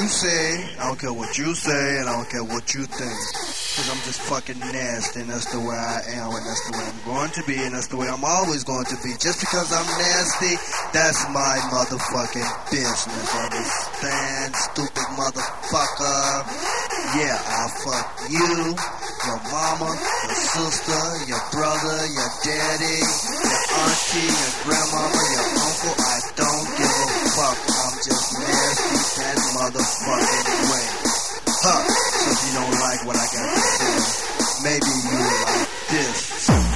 you say. I don't care what you say, and I don't care what you think. Cause I'm just fucking nasty, and that's the way I am, and that's the way I'm going to be, and that's the way I'm always going to be. Just because I'm nasty, that's my motherfucking business. Understand, stupid motherfucker? Yeah, I'll fuck you, your mama, your sister, your brother, your daddy, your auntie, your grandmama, your uncle. I don't fuck. I'm just nasty that motherfucking way. Huh. So if you don't like what I got to say, maybe you like this.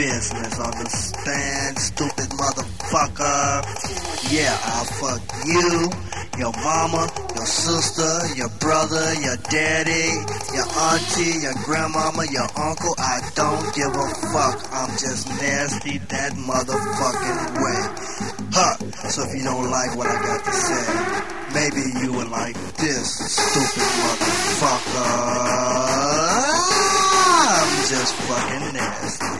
business. Understand, stupid motherfucker. Yeah, I'll fuck you, your mama, your sister, your brother, your daddy, your auntie, your grandmama, your uncle. I don't give a fuck. I'm just nasty that motherfucking way. Huh. So if you don't like what I got to say, maybe you would like this, stupid motherfucker. I'm just fucking nasty.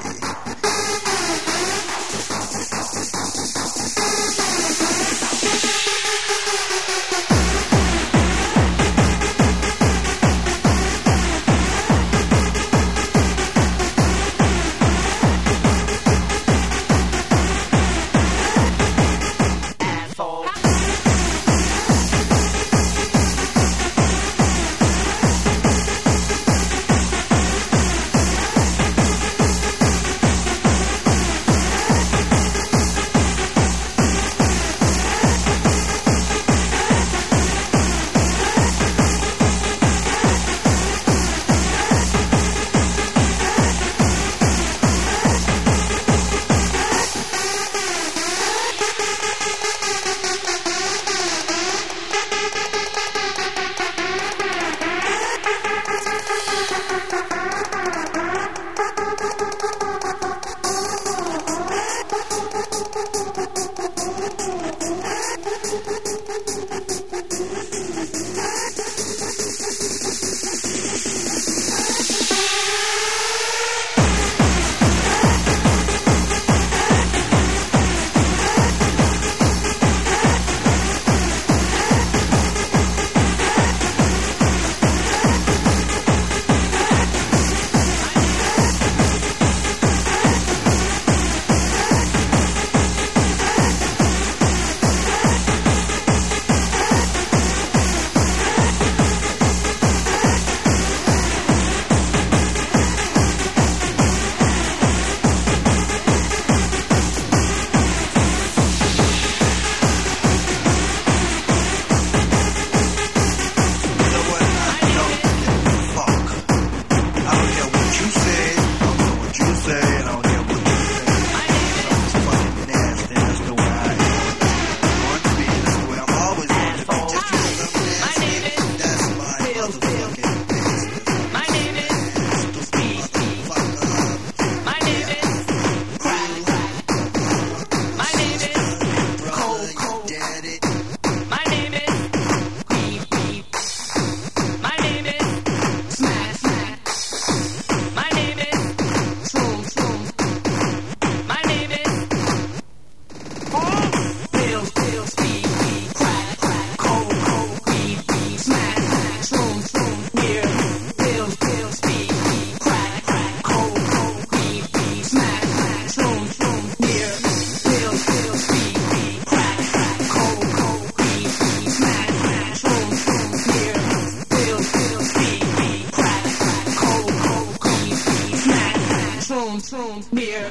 consumed near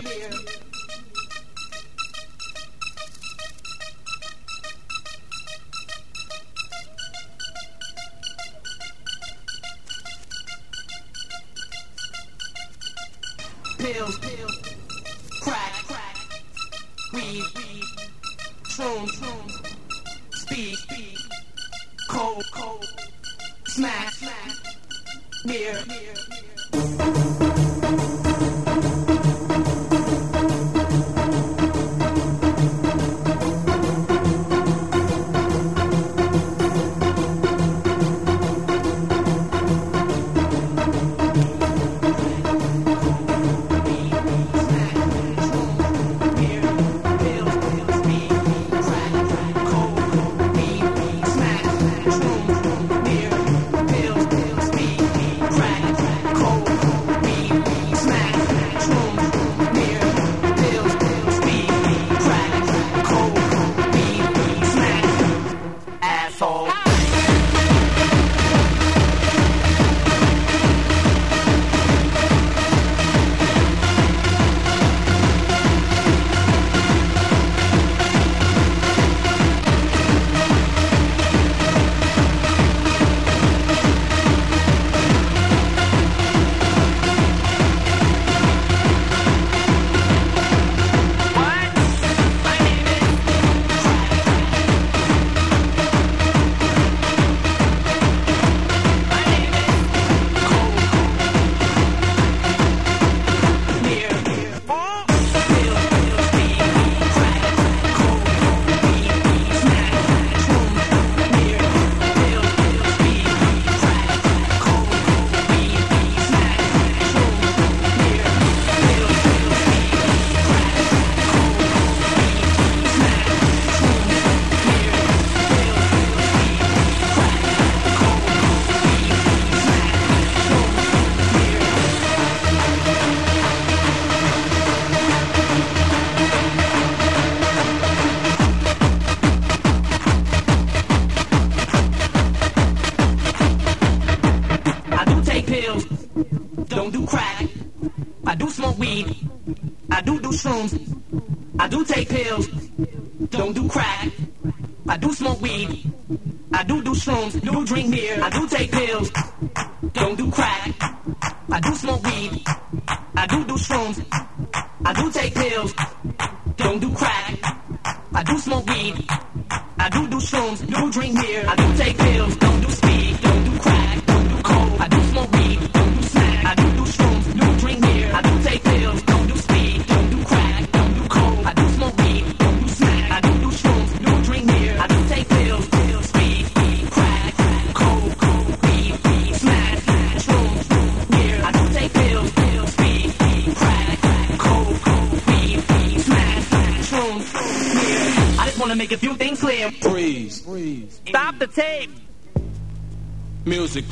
do shrooms. Do drink beer. I do take pills.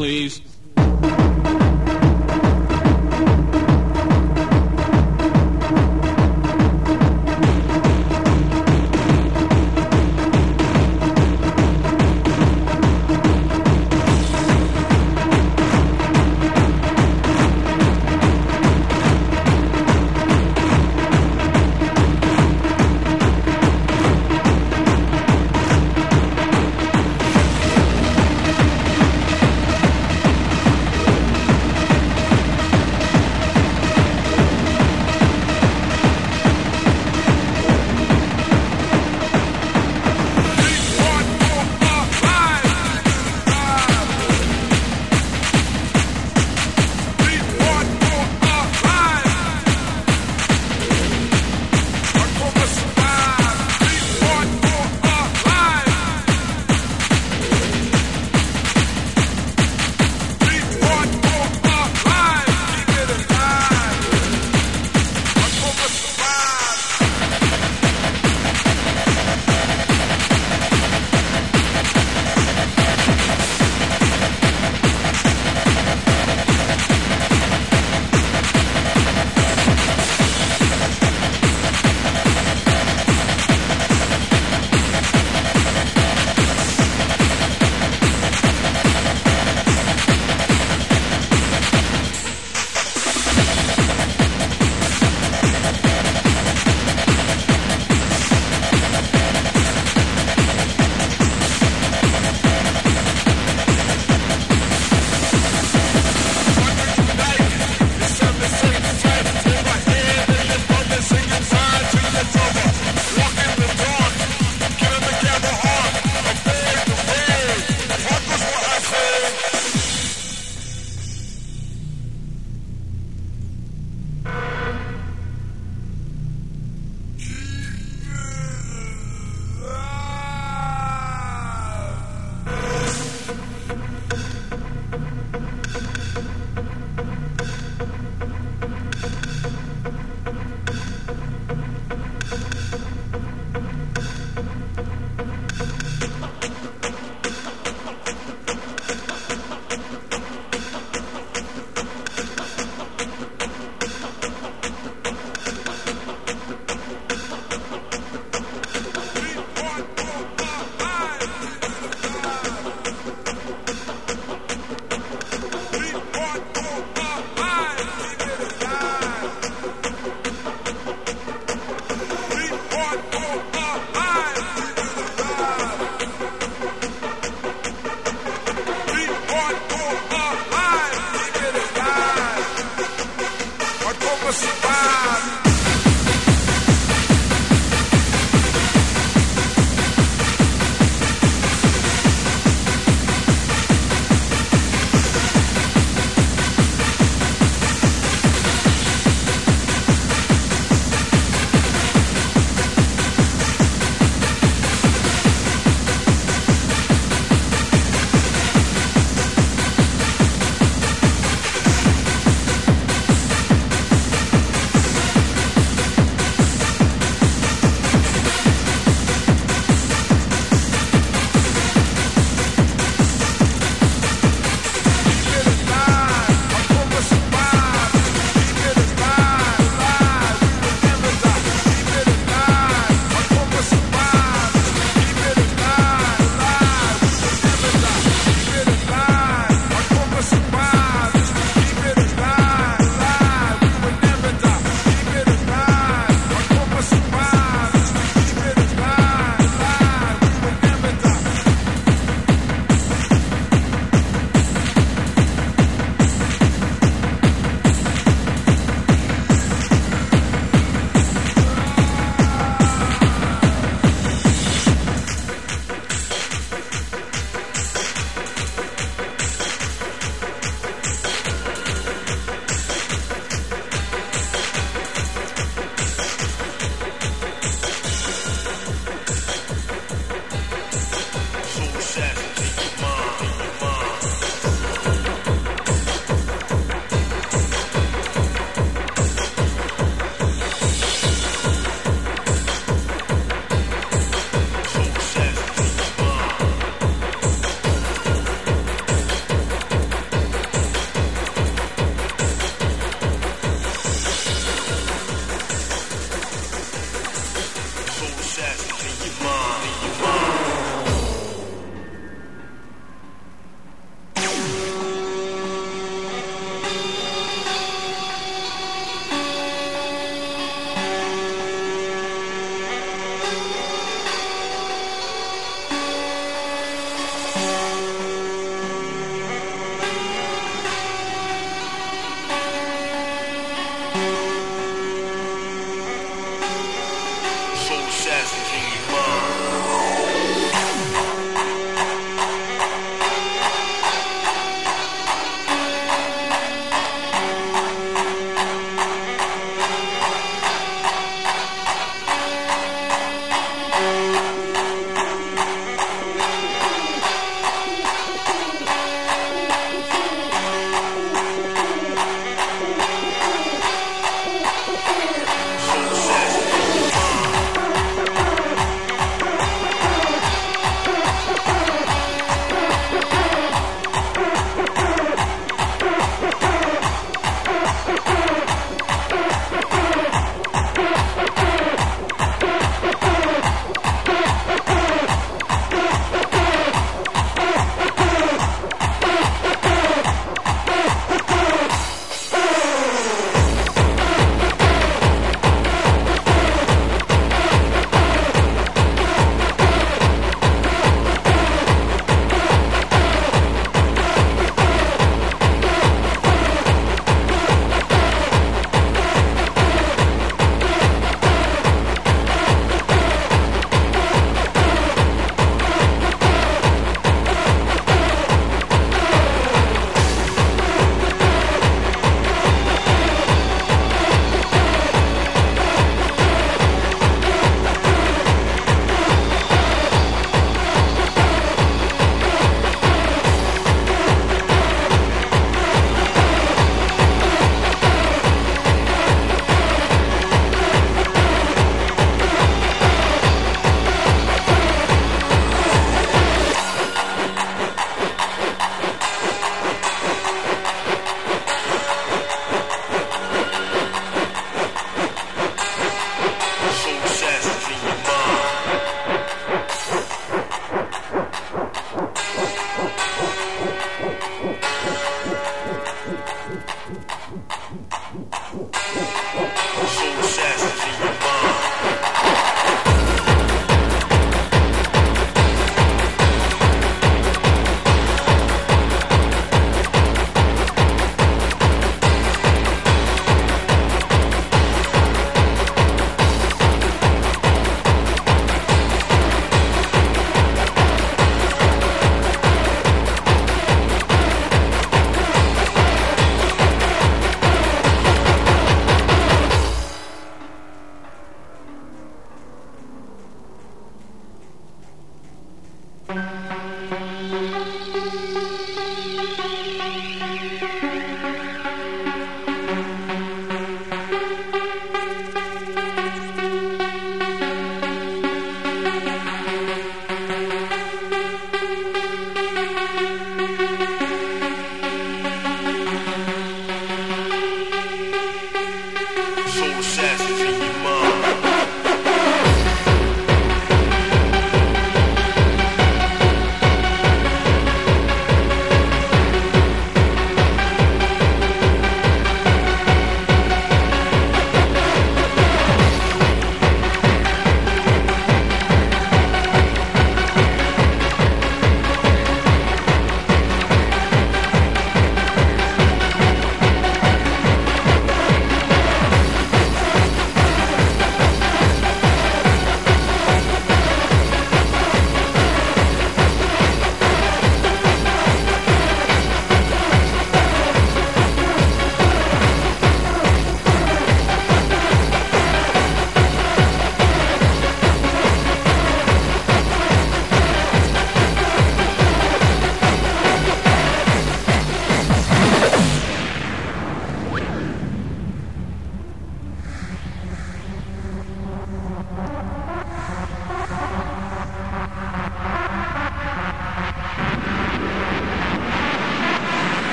Please.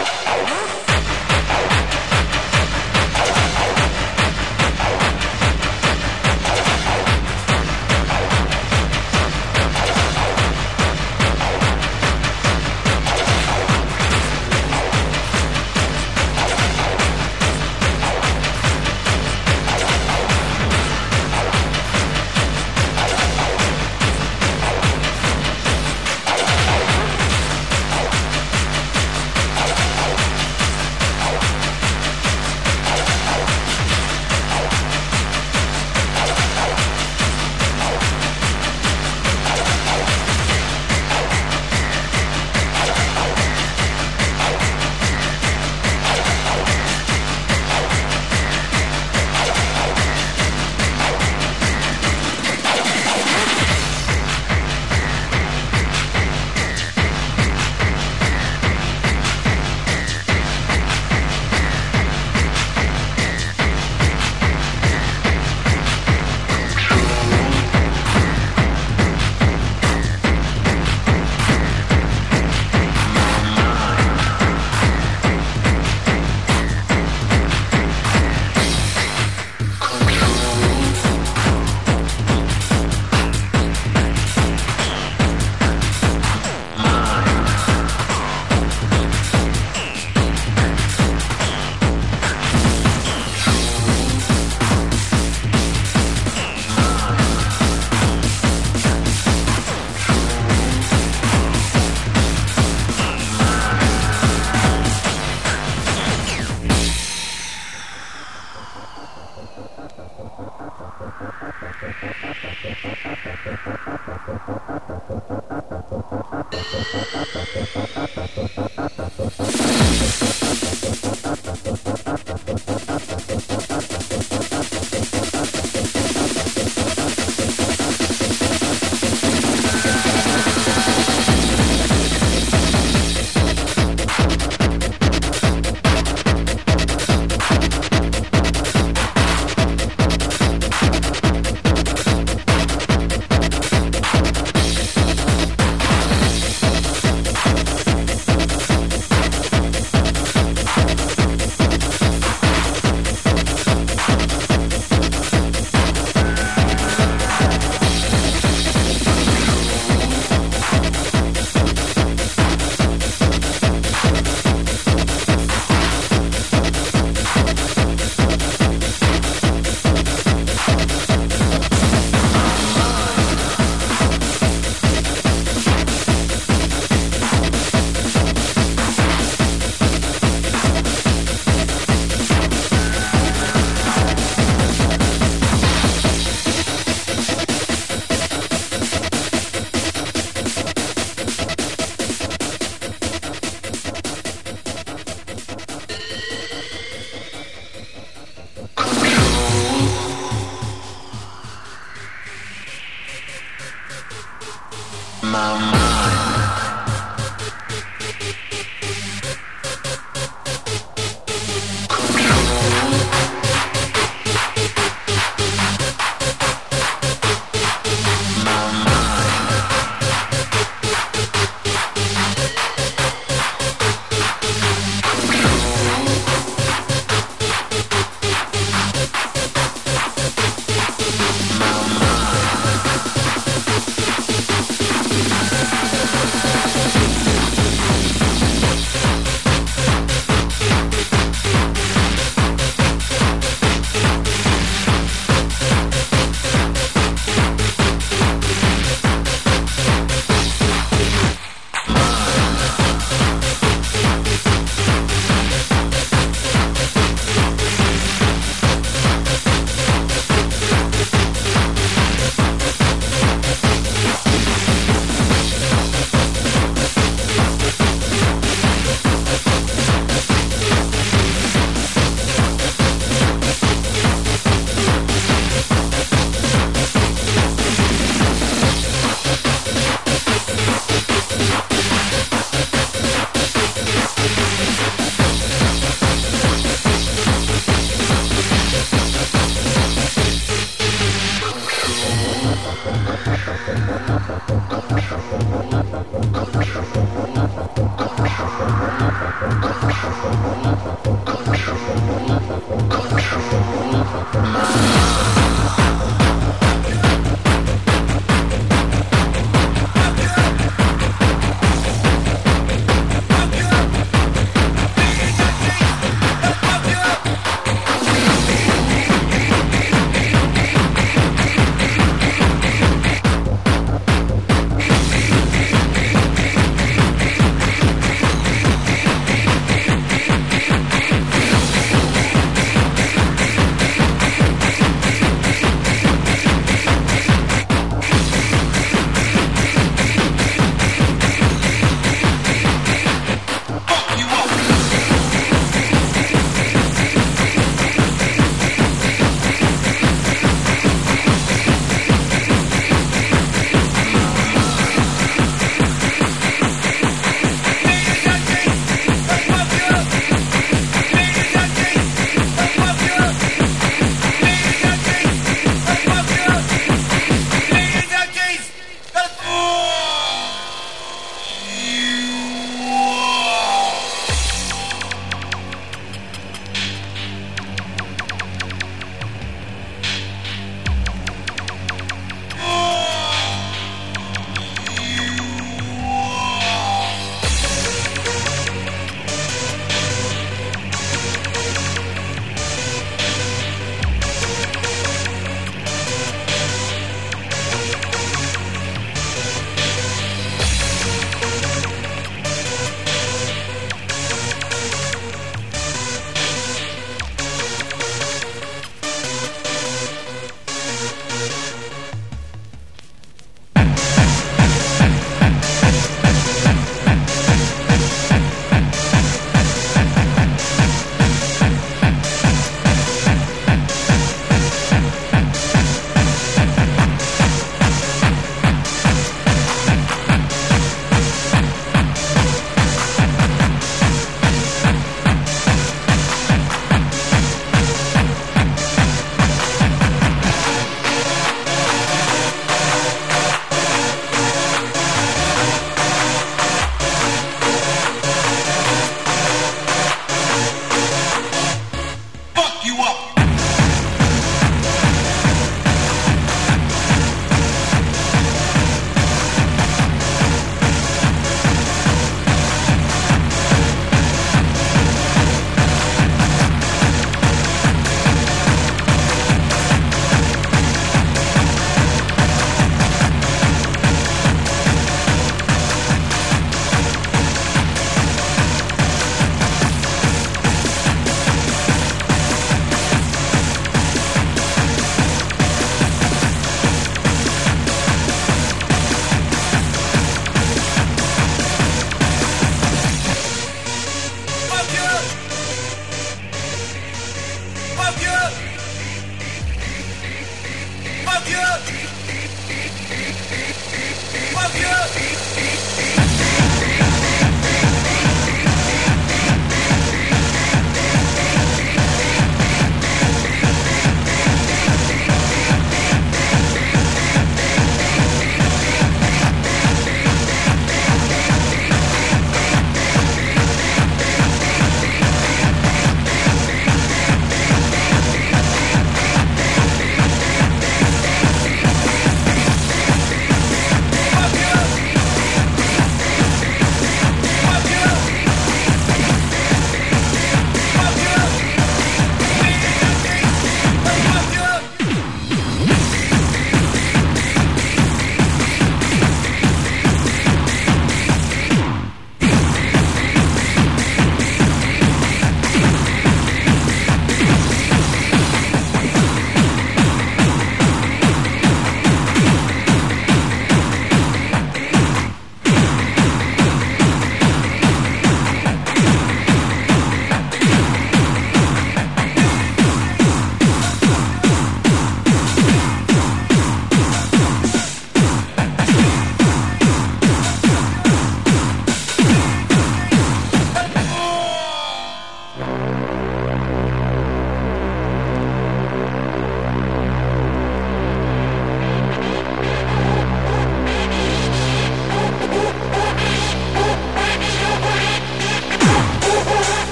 Ah!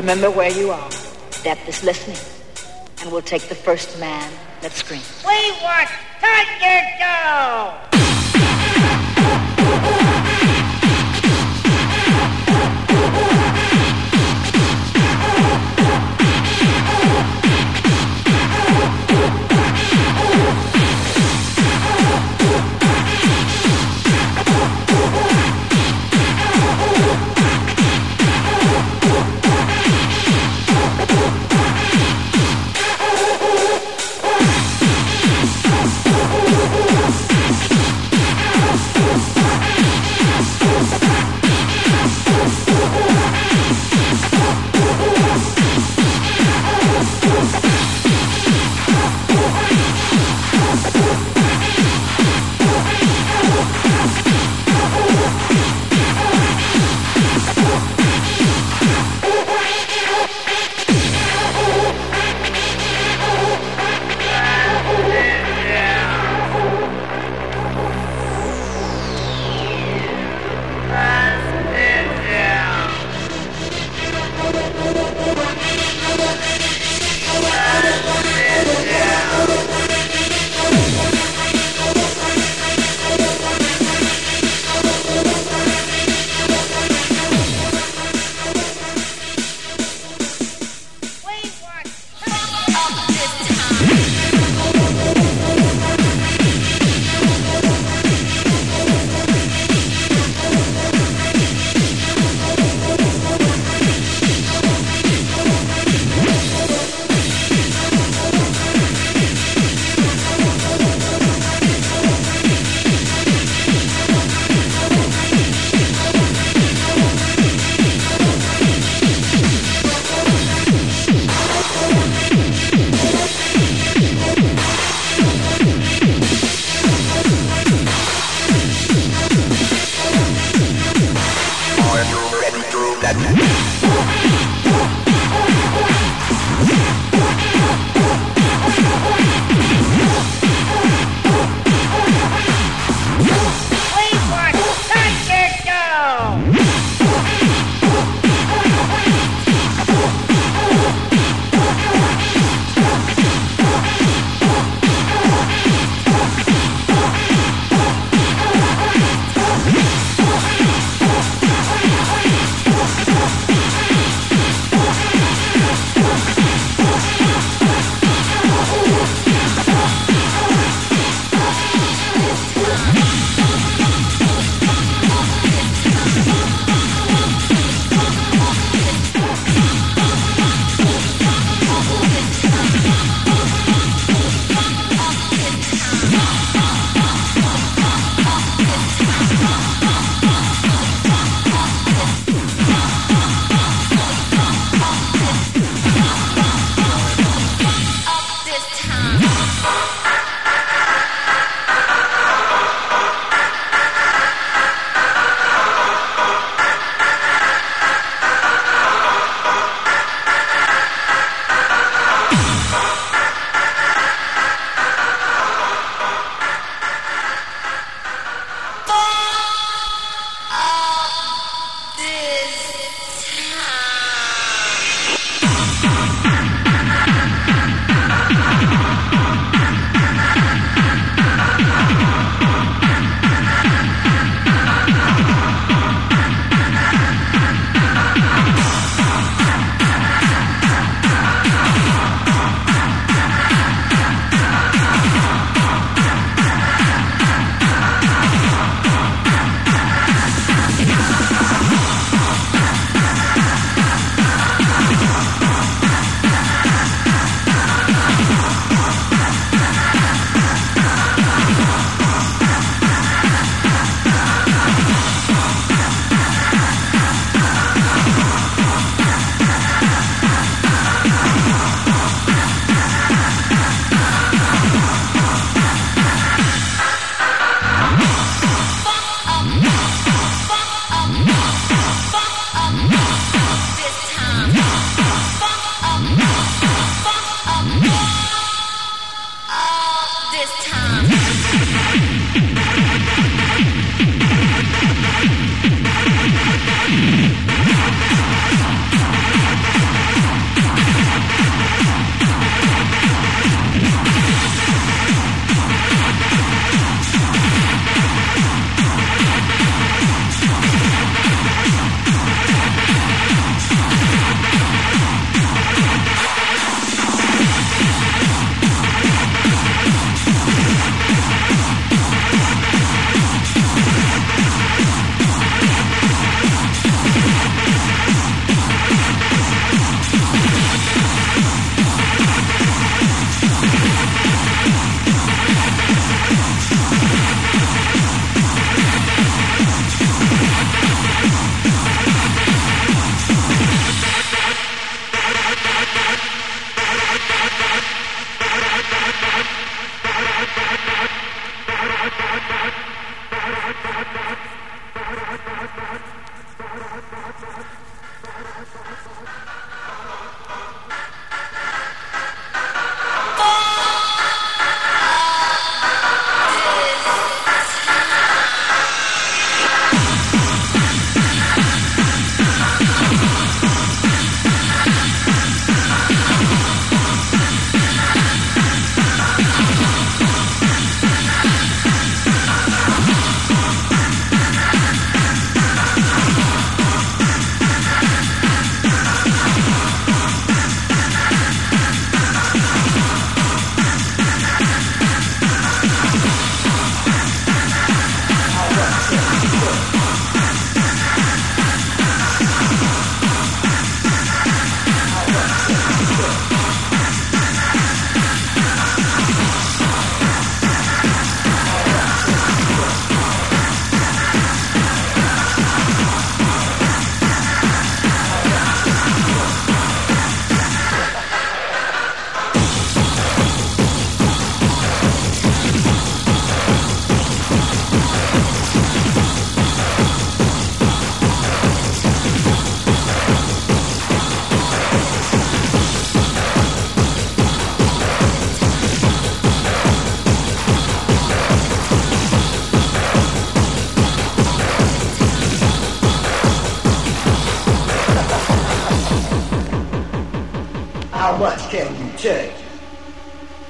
Remember where you are. Death is listening. And we'll take the first man that screams. We want Thunderdome!